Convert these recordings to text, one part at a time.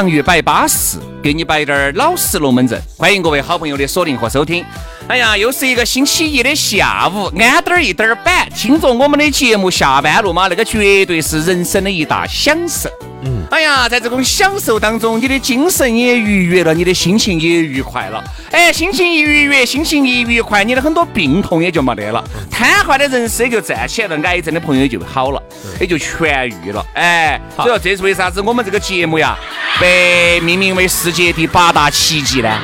洋芋摆巴适，给你摆点儿老式龙门阵。欢迎各位好朋友的锁定和收听。哎呀，又是一个星期一的下午，安点儿一点儿板，听着我们的节目下班路嘛，那个绝对是人生的一大享受。嗯，哎呀，在这种享受当中，你的精神也愉悦了，你的心情也愉快了。哎，心情一愉悦，心情一愉快，你的很多病痛也就没得了，瘫痪的人士也就站起来了，癌症的朋友也就好了，也就痊愈了。哎，所以说这是为啥子我们这个节目呀，被命名为世界第八大奇迹呢？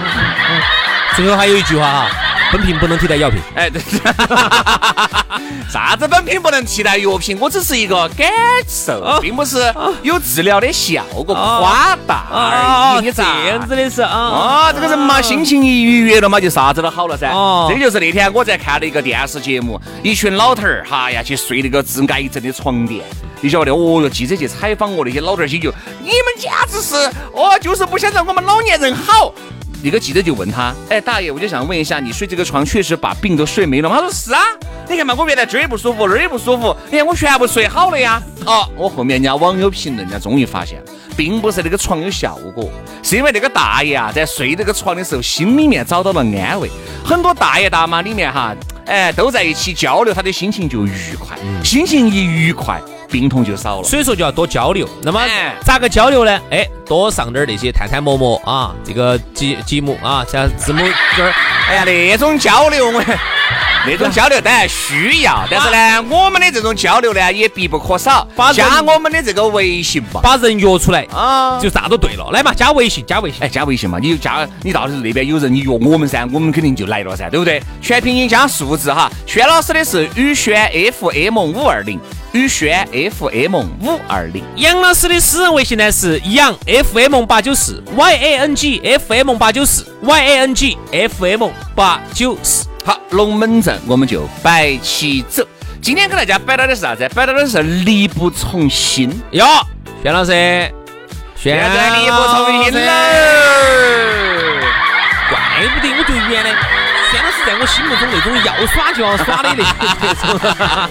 最后还有一句话哈，本品不能替代药品。哎，对，啥子本品不能替代药品？我只是一个感受，并不是有治疗的效果，夸大而已。你这样子的是啊，啊，这个人嘛，心情一愉悦了嘛，就啥子都好了噻。这就是那天我在看了一个电视节目，一群老头儿，哈呀，去睡那个治癌症的床垫。你晓得？哦哟，记者去采访我，那些老头儿些就，你们简直是，哦，就是不想让我们老年人好。那个记者就问他，哎，大爷，我就想问一下，你睡这个床确实把病都睡没了吗？他说是啊，你看嘛，我原来这儿也不舒服，那儿也不舒服，你看我全部睡好了呀。哦，我后面人家网友评论，人家终于发现，并不是那个床有效果，是因为那个大爷啊，在睡这个床的时候，心里面找到了安慰。很多大爷大妈里面哈，哎，都在一起交流，他的心情就愉快，心情一愉快。病痛就少了，所以说就要多交流。那么咋个交流呢？哎，多上点那些探探陌陌啊，这个节节目啊，像字母就是，哎呀，那种交流我，那种交流当然需要，但是呢，我们的这种交流呢也必不可少。加我们的这个微信吧，把人约出来啊，就啥都对了。来嘛，加微信，加微信，哎，加微信嘛，你就加，你到时候那边有人，你约我们噻，我们肯定就来了噻，对不对？全拼音加数字哈。轩老师的是宇轩 FM 五二零。宇轩 FM 五二零，杨老师的私人微信呢是杨 FM 八九四，Y A N G F M 八九四，Y A N G F M 八九四。好，龙门阵我们就摆起走。今天给大家摆到的是啥子？摆到的是力不从心哟。轩老师，现在力不从心了。怪不得我觉得原来轩老师在我心目中那种要耍就要耍的那种。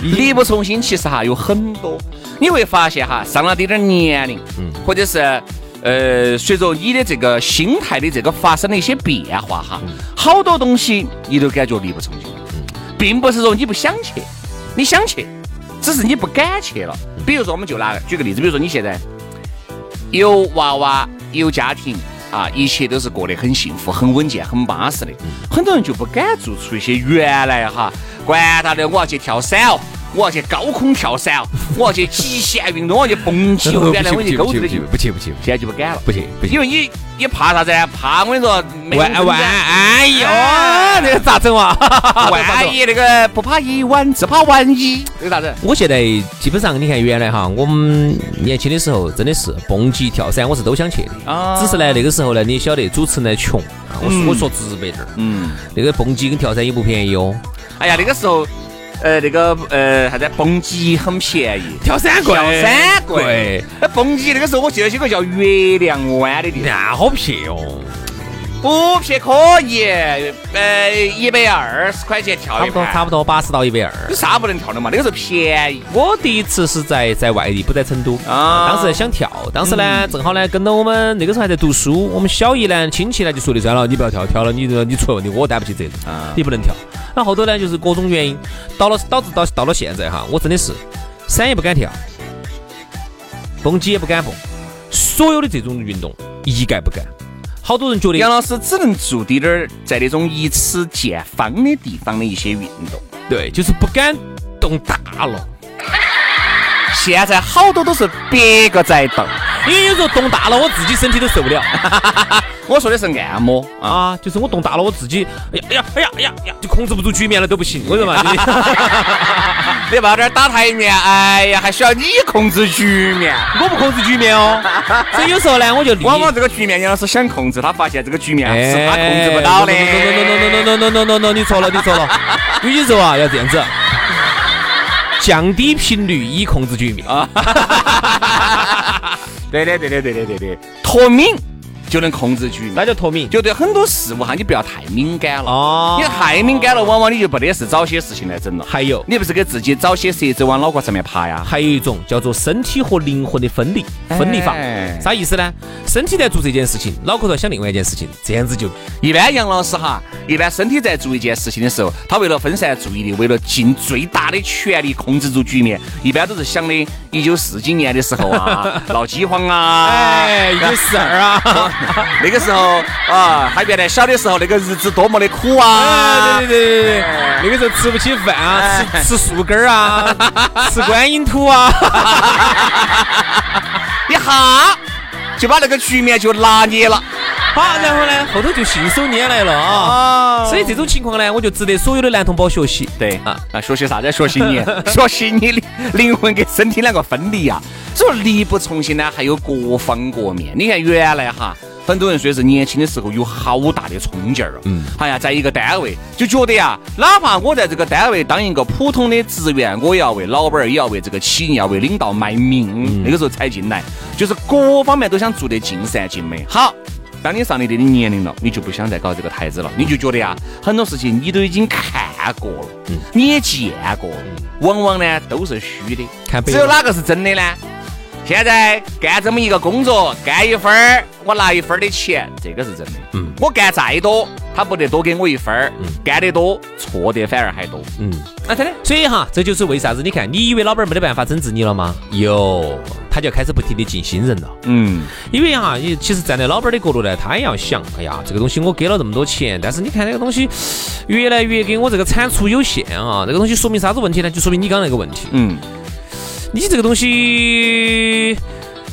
力不从心，其实哈有很多，你会发现哈，上了点点年龄，嗯，或者是呃，随着你的这个心态的这个发生了一些变化哈，好多东西你都感觉力不从心，嗯，并不是说你不想去，你想去，只是你不敢去了。比如说，我们就拿举个例子，比如说你现在有娃娃有家庭啊，一切都是过得很幸福、很稳健、很巴适的，很多人就不敢做出一些原来哈，管他的，我要去跳伞哦。我要去高空跳伞哦，我要去极限运动，我要去蹦极 哦。原来我去狗子的，不去不去，现在就不敢了，不去不去，因为你你怕啥子？怕我跟你说，万万哎呦，那个咋整 啊？万一那个不怕一万，只怕万一，这个啥子？我现在基本上你看，原来哈，我们年轻的时候真的是蹦极跳伞，我是都想去的。啊。只是呢，那个时候呢，你晓得主持人穷，我我说直白点儿，嗯，那个蹦极跟跳伞也不便宜哦。哎呀，那个时候。呃，那个呃，啥子蹦极很便宜，跳伞贵，跳伞贵。那蹦极那个时候，我记得有个叫月亮湾的地方，那好撇哦。五撇可以，呃，一百二十块钱跳一盘，差不多八十到一百二。有啥不能跳的嘛？那个时候便宜。我第一次是在在外地，不在成都啊。当时想跳，当时呢正好呢跟到我们那个时候还在读书，我们小姨呢亲戚呢就说的算了，你不要跳，跳了你你出问题我担不起责任，你不能跳。那后头呢就是各种原因，到了导致到到了现在哈，我真的是山也不敢跳，蹦极也不敢蹦，所有的这种运动一概不干。好多人觉得杨老师只能做滴点儿在那种一尺见方的地方的一些运动，对，就是不敢动大了。现在好多都是别个在动，因为有时候动大了，我自己身体都受不了。我说的是按摩啊，就是我动大了，我自己哎呀哎呀哎呀哎呀呀，就控制不住局面了都不行。我说嘛，你把这儿打台面，哎呀，还需要你控制局面？我不控制局面哦。所以有时候呢，我就往往这个局面，杨老师想控制，他发现这个局面是他控制不到的。no no no no no no no no no，你错了，你错了。有些时候啊，要这样子，降低频率以控制局面啊。对的对的对的对的，脱敏。就能控制局，那就脱敏。就对很多事物哈，你不要太敏感了。哦，你太敏感了，往往你就不得是找些事情来整了。还有，你不是给自己找些蛇子往脑壳上面爬呀？还有一种叫做身体和灵魂的分离，分离法。啥意思呢？身体在做这件事情，脑壳头想另外一件事情，这样子就一般。杨老师哈，一般身体在做一件事情的时候，他为了分散注意力，为了尽最大的全力控制住局面，一般都是想的一九四几年的时候啊，闹饥荒啊，哎，一九四二啊。那个时候啊，还原来小的时候那个日子多么的苦啊！对对对对对，那个时候吃不起饭啊，吃吃树根儿啊，吃观音土啊，一哈就把那个局面就拿捏了。好，然后呢，后头就信手拈来了啊！所以这种情况呢，我就值得所有的男同胞学习。对啊，那学习啥子？学习你，学习你的灵魂跟身体两个分离啊！所以力不从心呢，还有各方各面。你看原来哈。很多人说是年轻的时候有好大的冲劲儿啊嗯，哎呀，在一个单位就觉得呀，哪怕我在这个单位当一个普通的职员，我也要为老板儿，也要为这个企业，要为领导卖命。那个时候才进来，就是各方面都想做得尽善尽美。好，当你上了一定的年龄了，你就不想再搞这个台子了，你就觉得呀，很多事情你都已经看过了，你也见过了，往往呢都是虚的，只有哪个是真的呢？现在干这么一个工作，干一分儿，我拿一分儿的钱，这个是真的。嗯，我干再多，他不得多给我一分儿。嗯，干得多，错的反而还多。嗯，啊，真的。所以哈，这就是为啥子？你看，你以为老板没得办法整治你了吗？有，他就开始不停的进新人了。嗯，因为哈，你其实站在老板的角度呢，他也要想，哎呀，这个东西我给了这么多钱，但是你看这个东西越来越给我这个产出有限啊，这个东西说明啥子问题呢？就说明你刚刚那个问题。嗯。你这个东西，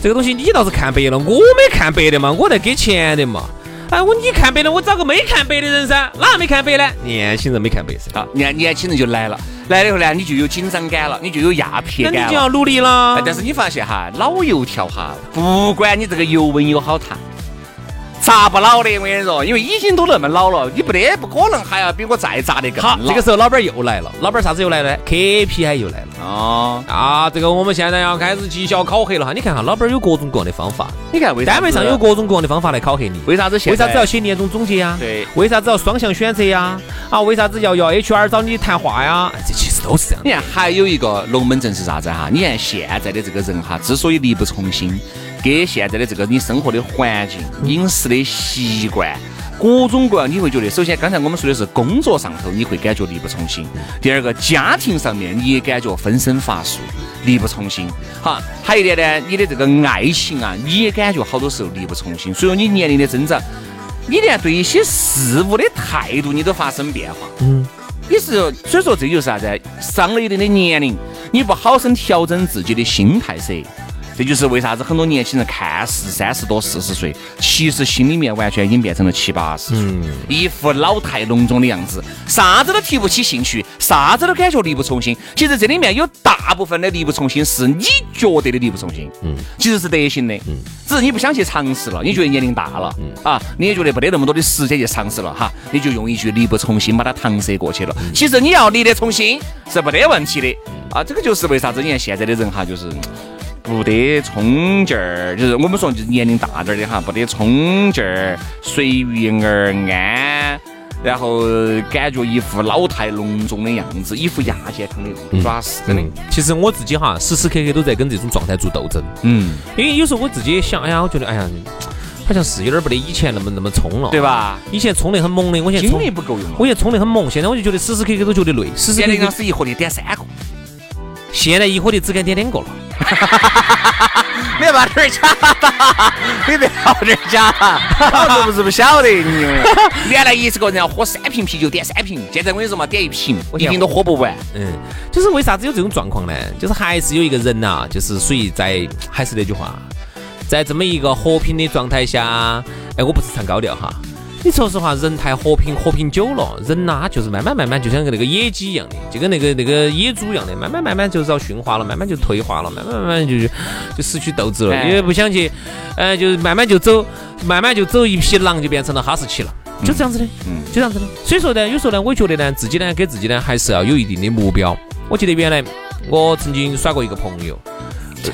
这个东西你倒是看白了，我没看白的嘛，我在给钱的嘛。哎，我你看白了，我找个没看白的人噻，哪没看白呢？年轻人没看白噻。好，年年轻人就来了，来了以后呢，你就有紧张感了，你就有压迫感了。那你就要努力了。但是你发现哈，老油条哈，不管你这个油温有好烫。炸不老的，我跟你说，因为已经都那么老了，你不得不可能还要比我再砸的更好。这个时候老板又来了，老板啥子又来了？KPI 又来了。哦啊，这个我们现在要开始绩效考核了哈。你看哈，老板有各种各样的方法。你看，为单位上有各种各样的方法来考核你。为啥子？为啥子要写年终总结呀？对。为啥子要双向选择呀？啊，为啥子要要 HR 找你谈话呀？这其实都是这样。你看，还有一个龙门阵是啥子哈？你看现在的这个人哈，之所以力不从心。跟现在的这个你生活的环境、饮食的习惯，各种各样，你会觉得，首先刚才我们说的是工作上头，你会感觉力不从心；第二个，家庭上面你也感觉分身乏术、力不从心。好，还有一点呢，你的这个爱情啊，你也感觉好多时候力不从心。所以说，你年龄的增长，你连对一些事物的态度你都发生变化。嗯，你是所以说这就是啥子？上了一定的年龄，你不好生调整自己的心态噻。这就是为啥子很多年轻人看似三十多、四十岁，其实心里面完全已经变成了七八十岁，一副老态龙钟的样子，啥子都提不起兴趣，啥子都感觉力不从心。其实这里面有大部分的力不从心是你觉得的力不从心，嗯，其实是德行的，嗯，只是你不想去尝试了，你觉得年龄大了，嗯啊，你也觉得没得那么多的时间去尝试了哈，你就用一句力不从心把它搪塞过去了。其实你要力得从心是没得问题的，啊，这个就是为啥子你看现在的人哈，就是。不得冲劲儿，就是我们说就是年龄大点儿的哈，不得冲劲儿，随遇而安，然后感觉一副老态龙钟的样子，一副亚健康的样子，主要是真的。其实我自己哈，时时刻刻都在跟这种状态做斗争。嗯，因为有时候我自己也想，哎呀，我觉得，哎呀。好像是有点不得以前那么那么冲了，对吧？以前冲得很猛的，我现在精力不够用。我现在冲得很猛，现在我就觉得时时刻刻都觉得累。时时刻刻是一盒的点三个，现在一盒的只敢点两个了。你 别把这儿假，你别把这儿假，是不是不晓得你？原来一个人要喝三瓶啤酒，点三瓶，现在我跟你说嘛，点一瓶，我一瓶都喝不完。嗯，就是为啥子有这种状况呢？就是还是有一个人呐，就是属于在，还是那句话。在这么一个和平的状态下，哎，我不是唱高调哈。你说实话，人太和平，和平久了，人呐就是慢慢慢慢，就像个那个野鸡一样的，就跟那个那个野猪一样的，慢慢慢慢就遭驯化了，慢慢就退化了，慢慢慢慢就就失去斗志了，因为不想去，呃，就是慢慢就走，慢慢就走一匹狼就变成了哈士奇了，就这样子的，嗯，就这样子的。所以说呢，有时候呢，我觉得呢，自己呢，给自己呢，还是要有一定的目标。我记得原来我曾经耍过一个朋友。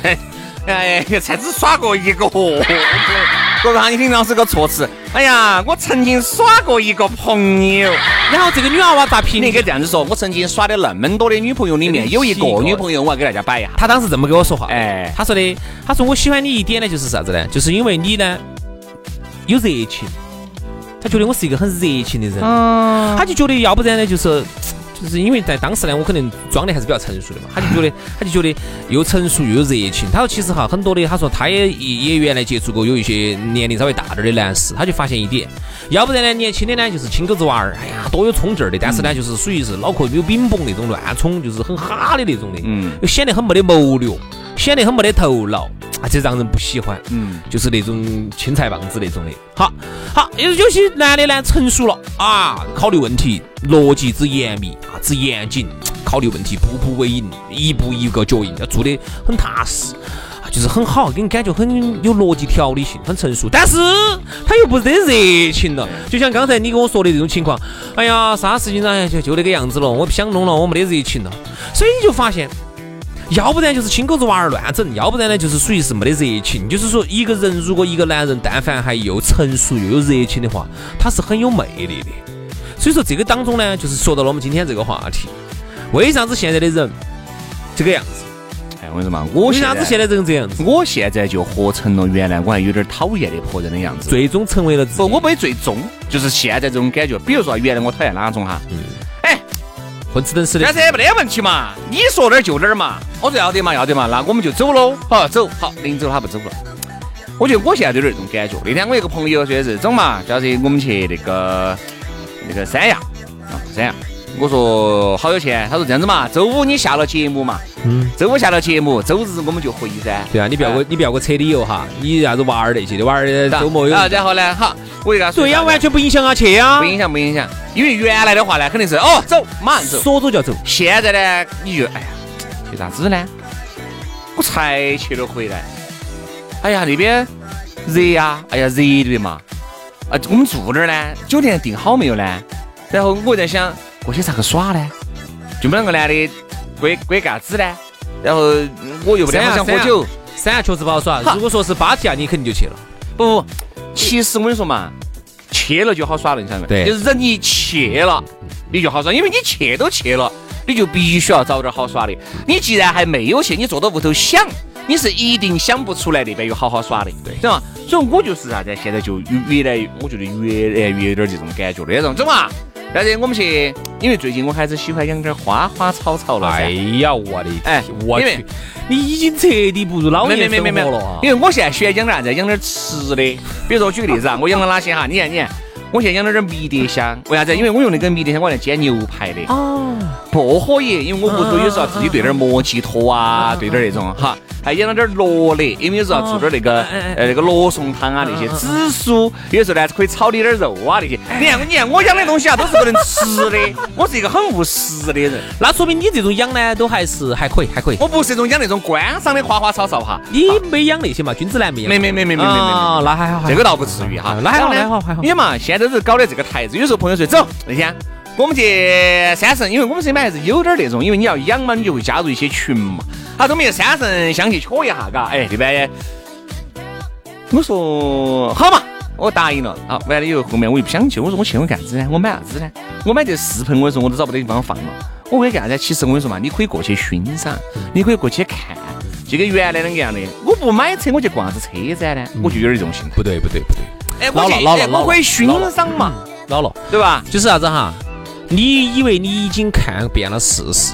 哎，才只耍过一个，各位哈，你听到是个措辞。哎呀，我曾经耍过一个朋友，然后这个女娃娃咋评？你应该这样子说，我曾经耍的那么多的女朋友里面，有一个女朋友，我要给大家摆一下。她当时这么跟我说话，哎，她说的，她说我喜欢你一点呢，就是啥子呢？就是因为你呢有热情，她觉得我是一个很热情的人，她就觉得要不然呢就是。就是因为在当时呢，我可能装的还是比较成熟的嘛，他就觉得，他就觉得又成熟又有热情。他说其实哈，很多的，他说他也也原来接触过有一些年龄稍微大点的男士，他就发现一点，要不然呢，年轻的呢就是亲狗子娃儿，哎呀多有冲劲儿的，但是呢就是属于是脑壳有饼崩那种乱冲，就是很哈的那种的，嗯，又显得很没得谋略，显得很没得头脑。啊，这让人不喜欢，嗯，就是那种青菜棒子那种的。好，好，有有些男的呢成熟了啊，考虑问题逻辑之严密啊，之严谨，考虑问题步步为营，一步一个脚印，要做的很踏实啊，就是很好，给人感觉很有逻辑条理性，很成熟。但是他又不得热情了，就像刚才你跟我说的这种情况，哎呀，啥事情呢就就那个样子了，我不想弄了，我没得热情了，所以你就发现。要不然就是亲狗子娃儿乱整，要不然呢就是属于是没得热情。就是说，一个人如果一个男人但凡还又成熟又有热情的话，他是很有魅力的。所以说这个当中呢，就是说到了我们今天这个话题，为啥子现在的人这个样子？哎，我跟你说嘛，我为啥子现在人这样子？我现在就活成了原来我还有点讨厌的婆人的样子，最终成为了不，我没最终，就是现在这种感觉。比如说原来我讨厌哪种哈？嗯，哎。混吃等死的，但是也没得问题嘛。你说哪儿就哪儿嘛。我说要得嘛，要得嘛，那我们就走喽。好，走好，临走他不走了。我觉得我现在有点这种感觉。那天我一个朋友说的是走嘛，叫是我们去那个那个三亚啊，三亚。我说好有钱，他说这样子嘛，周五你下了节目嘛，嗯，周五下了节目，周日我们就回噻。对啊，你不要给我，你不要给我扯理由哈。你啥子娃儿那些的娃儿周末有。啊，然后呢，好，我就跟他说。对呀，完全不影响啊，去啊。不影响，不影响。因为原来的话呢，肯定是哦，走，马上走，说走就要走。现在呢，你就哎呀，去啥子呢？我才去了回来。哎呀，那边热呀，哎呀，热的嘛。啊，我们住哪儿呢？酒店订好没有呢？然后我在想。过去咋个耍呢？就没两个男的归归干子呢？然后我又不想喝酒，三亚确实不好耍。如果说是芭提雅，你肯定就去了。不不，其实我跟你说嘛，去了就好耍了，你晓得没？对，就是人一去了，你就好耍，因为你去都去了，你就必须要找点好耍的。你既然还没有去，你坐到屋头想，你是一定想不出来那边有好好耍的，对，是吧？所以我就是啥子，现在就越来，我觉得越来越有点这种感觉那种，走嘛。但是我们去，因为最近我还是喜欢养点花花草草了。哎呀，我的哎，我去，你已经彻底步入老年生活了。因为我现在喜欢养点啥子？养点吃的。比如说，举个例子啊，我养了哪些哈？你看，你看，我现在养了点迷迭香。为啥子？因为我用那个迷迭香，我来煎牛排的。哦。薄荷叶，因为我屋头有时候自己兑点摩吉托啊，兑点那种哈。还养了点罗勒，因为有时候做点那个呃那个罗宋汤啊那些紫苏，有时候呢可以炒点点肉啊那些。你看，你看我养的东西啊，都是不能吃的。我是一个很务实的人。那说明你这种养呢，都还是还可以，还可以。我不是那种养那种观赏的花花草草哈。你没养那些嘛？君子兰没养。没没没没没没没。那还好，这个倒不至于哈。那还好，还好，还好。你嘛，现在都是搞的这个台子，有时候朋友说走那天。我们去三圣，因为我们身边还是有点那种，因为你要养嘛，你就会加入一些群嘛。好，我们去三圣乡去瞧一下，嘎，哎，这边我说好嘛，我答应了。好，完了以后，后面我又不想去，我说我去我干啥子呢？我买啥子呢？我买这四盆，我说我都找不到地方放了。我为干啥子？其实我跟你说嘛，你可以过去欣赏，你可以过去看，就跟原来那个样的。我不买车，我去逛啥子车展呢？我就有点这种心态。不对，不对，不对。哎，老了，老了，我可以欣赏嘛，老了，对吧？就是啥子哈？你以为你已经看遍了世事，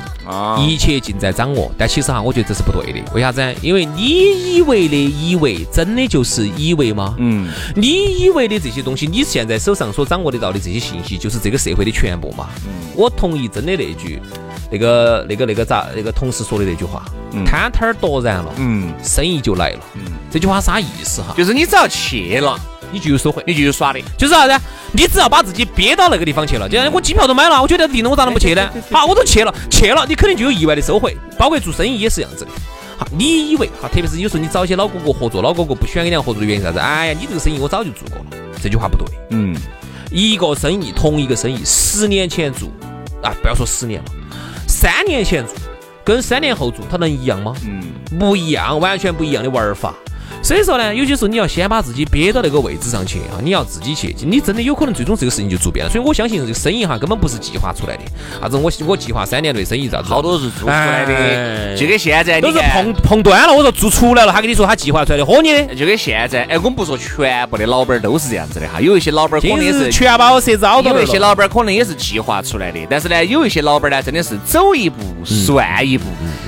一切尽在掌握，但其实哈，我觉得这是不对的。为啥子？因为你以为的以为，真的就是以为吗？嗯。你以为的这些东西，你现在手上所掌握得到的这些信息，就是这个社会的全部吗？嗯。我同意，真的那句，那个、那个、那个咋？那个同事说的那句话，摊摊儿夺然了，嗯，生意就来了。嗯。这句话啥意思哈？就是你只要去了。你就有收回，你就有耍的，就是啥子？你只要把自己憋到那个地方去了，就像我机票都买了，我觉得定了，我咋能不去呢？好，我都去了，去了，你肯定就有意外的收回，包括做生意也是这样子的。好，你以为哈，特别是有时候你找一些老哥哥合作，老哥哥不喜欢跟人家合作的原因啥子？哎呀，你这个生意我早就做过了，这句话不对。嗯，一个生意，同一个生意，十年前做啊，不要说十年了，三年前做，跟三年后做，它能一样吗？嗯，不一样，完全不一样的玩法。所以说呢，有些时候你要先把自己憋到那个位置上去啊，你要自己去，你真的有可能最终这个事情就做变了。所以我相信这个生意哈根本不是计划出来的，啥子我我计划三年内生意咋子，好多是做出来的，就跟现在都是碰碰端了。我说做出来了，他跟你说他计划出来的，豁你的，就跟现在，哎，我们不说全部的老板都是这样子的哈，有一些老板可能也是全把我设招有一些老板可能也是计划出来的，但是呢，有一些老板呢真的是走一步算一步，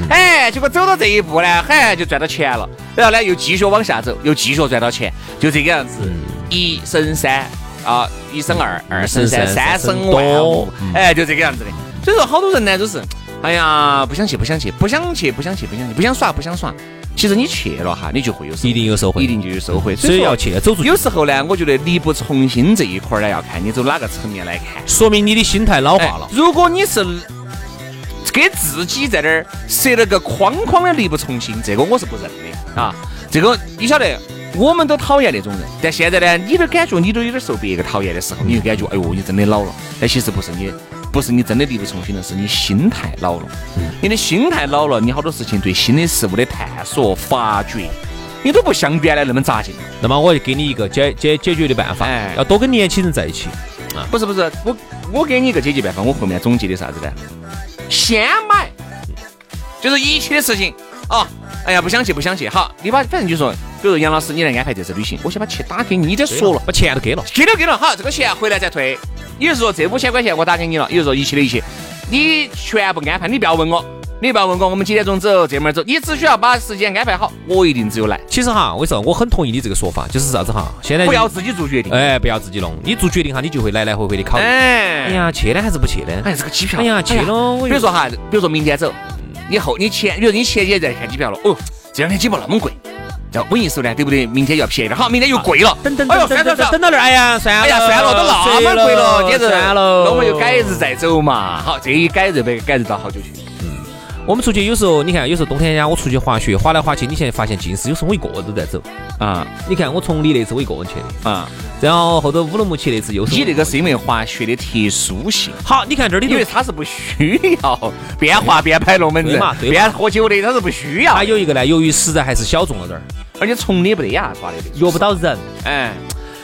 哎，结果走到这一步呢，嗨，就赚到钱了。然后呢，又继续往下走，又继续赚到钱，就这个样子，一生三啊，一生二，二生三，三生万物，哎，就这个样子的。所以说，好多人呢都是，哎呀，不想去，不想去，不想去，不想去，不想去，不想耍，不想耍。其实你去了哈，你就会有，一定有收获，一定就有收获。所以要去，走出去。有时候呢，我觉得力不从心这一块呢，要看你走哪个层面来看，说明你的心态老化了。如果你是。给自己在那儿设了个框框的力不从心，这个我是不认的啊！这个你晓得，我们都讨厌那种人，但现在呢，你都感觉你都有点受别个讨厌的时候，你就感觉哎呦，你真的老了。但其实不是你，不是你真的力不从心了，是你心态老了。你的心态老了，你好多事情对新的事物的探索、发掘，你都不像原来那么扎劲。那么我就给你一个解解解决的办法，要多跟年轻人在一起。啊，不是不是，我我给你一个解决办法，我后面总结的啥子呢？先买，就是一切的事情啊！哎呀，不想去，不想去。好，你把反正就说，比如说杨老师，你来安排这次旅行，我先把钱打给你，你再说了，把钱都给了，给了给了。好，这个钱回来再退。也就是说，这五千块钱我打给你了。也就是说，一切的一切，你全部安排，你不要问我。你不要问我，我们几点钟走，这门走，你只需要把时间安排好，我一定只有来。其实哈，我说我很同意你这个说法，就是啥子哈，现在不要自己做决定，哎，不要自己弄，你做决定哈，你就会来来回回的考虑。哎呀，去呢还是不去呢？哎，这个机票，哎呀，去了。比如说哈，比如说明天走，你后你前，比如你前几天在看机票了，哦，这两天机票那么贵，要稳一手呢，对不对？明天要便宜点，好，明天又贵了。等等，哎呦，算了算，等到那儿，哎呀，算了，哎呀，算了，都那么贵了，简直算了，那我们就改日再走嘛。好，这一改日呗改日到好久去。我们出去有时候，你看有时候冬天呀，我出去滑雪，滑来滑去，你现在发现近视，有时候我一个人都在走啊。你看我崇礼那次我一个人去的啊，然后后头乌鲁木齐那次又是。你那个是因为滑雪的特殊性。好，你看这里，因为它是不需要边滑边拍龙门阵嘛，边喝酒的，它是不需要。还有一个呢，由于实在还是小众了点儿，而且崇礼不得呀，耍的约不到人。哎，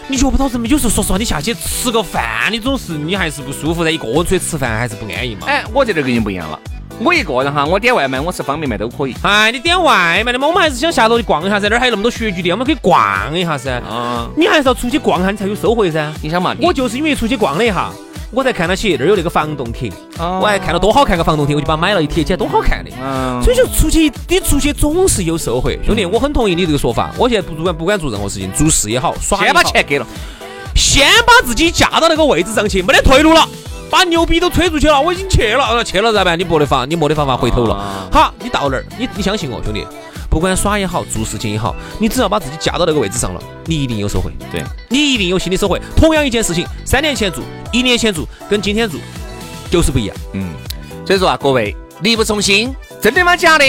你约不到人嘛？有时候说实话，你下去吃个饭，你总是你还是不舒服噻，一个人出去吃饭还是不安逸嘛。哎，我在这跟你不一样了。我一个人哈，我点外卖，我吃方便面都可以。哎，你点外卖的嘛，我们还是想下楼去逛一下噻，那儿还有那么多雪具店，我们可以逛一下噻。啊，你还是要出去逛下，你才有收获噻。你想嘛，我就是因为出去逛了一下，我才看到起那儿有那个防冻贴，我还看到多好看个防冻贴，我就把它买了一贴起来，多好看的。嗯，所以说出去，你出去总是有收获，兄弟，我很同意你这个说法。我现在不管不管做任何事情，做事也好，耍先把钱给了，先把自己架到那个位置上去，没得退路了。把牛逼都吹出去了，我已经去了，去了咋办？你没得法，你没得办法回头了。好，你到那儿，你你相信我，兄弟，不管耍也好，做事情也好，你只要把自己架到那个位置上了，你一定有收获。对，你一定有新的收获。同样一件事情，三年前做，一年前做，跟今天做就是不一样。嗯，所以说啊，各位力不从心，真的吗？假的？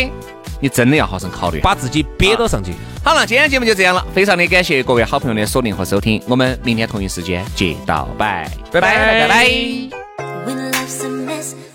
你真的要好生考虑，把自己憋到上去。好了，今天节目就这样了，非常的感谢各位好朋友的锁定和收听，我们明天同一时间接到拜，拜拜拜拜拜。when life's a mess.